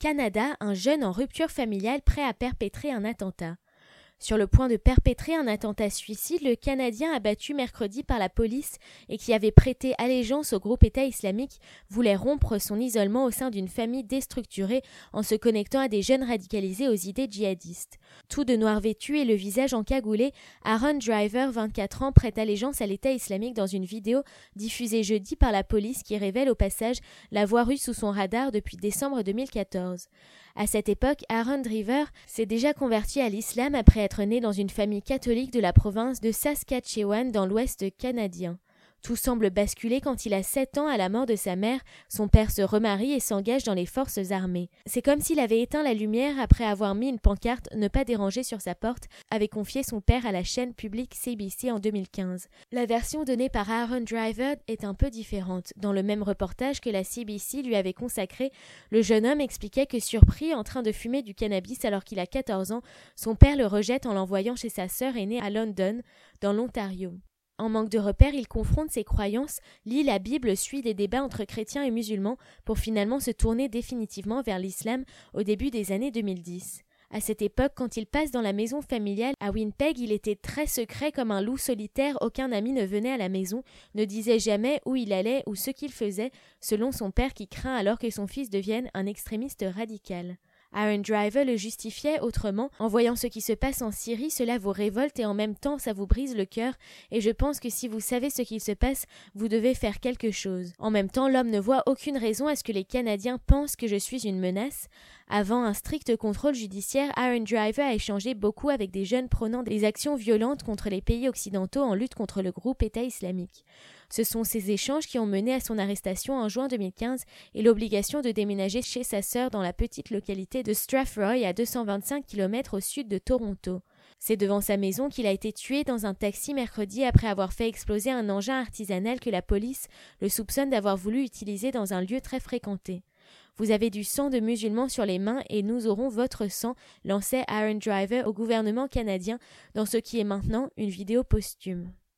Canada, un jeune en rupture familiale prêt à perpétrer un attentat. Sur le point de perpétrer un attentat suicide, le Canadien abattu mercredi par la police et qui avait prêté allégeance au groupe État islamique voulait rompre son isolement au sein d'une famille déstructurée en se connectant à des jeunes radicalisés aux idées djihadistes. Tout de noir vêtu et le visage encagoulé, Aaron Driver, 24 ans, prête allégeance à l'État islamique dans une vidéo diffusée jeudi par la police qui révèle au passage l'avoir eu sous son radar depuis décembre 2014. À cette époque, Aaron Driver s'est déjà converti à l'islam après né dans une famille catholique de la province de Saskatchewan dans l'ouest canadien. Tout semble basculer quand il a sept ans à la mort de sa mère, son père se remarie et s'engage dans les forces armées. C'est comme s'il avait éteint la lumière après avoir mis une pancarte Ne pas déranger sur sa porte, avait confié son père à la chaîne publique CBC en 2015. La version donnée par Aaron Driver est un peu différente. Dans le même reportage que la CBC lui avait consacré, le jeune homme expliquait que surpris en train de fumer du cannabis alors qu'il a 14 ans, son père le rejette en l'envoyant chez sa sœur aînée à London, dans l'Ontario. En manque de repères, il confronte ses croyances, lit la Bible, suit des débats entre chrétiens et musulmans pour finalement se tourner définitivement vers l'islam au début des années 2010. À cette époque, quand il passe dans la maison familiale à Winnipeg, il était très secret comme un loup solitaire, aucun ami ne venait à la maison, ne disait jamais où il allait ou ce qu'il faisait, selon son père qui craint alors que son fils devienne un extrémiste radical. Aaron Driver le justifiait autrement. En voyant ce qui se passe en Syrie, cela vous révolte et en même temps ça vous brise le cœur, et je pense que si vous savez ce qu'il se passe, vous devez faire quelque chose. En même temps, l'homme ne voit aucune raison à ce que les Canadiens pensent que je suis une menace. Avant un strict contrôle judiciaire, Aaron Driver a échangé beaucoup avec des jeunes prônant des actions violentes contre les pays occidentaux en lutte contre le groupe État islamique. Ce sont ces échanges qui ont mené à son arrestation en juin 2015 et l'obligation de déménager chez sa sœur dans la petite localité de Strathroy à 225 km au sud de Toronto. C'est devant sa maison qu'il a été tué dans un taxi mercredi après avoir fait exploser un engin artisanal que la police le soupçonne d'avoir voulu utiliser dans un lieu très fréquenté. Vous avez du sang de musulmans sur les mains et nous aurons votre sang, lançait Aaron Driver au gouvernement canadien dans ce qui est maintenant une vidéo posthume.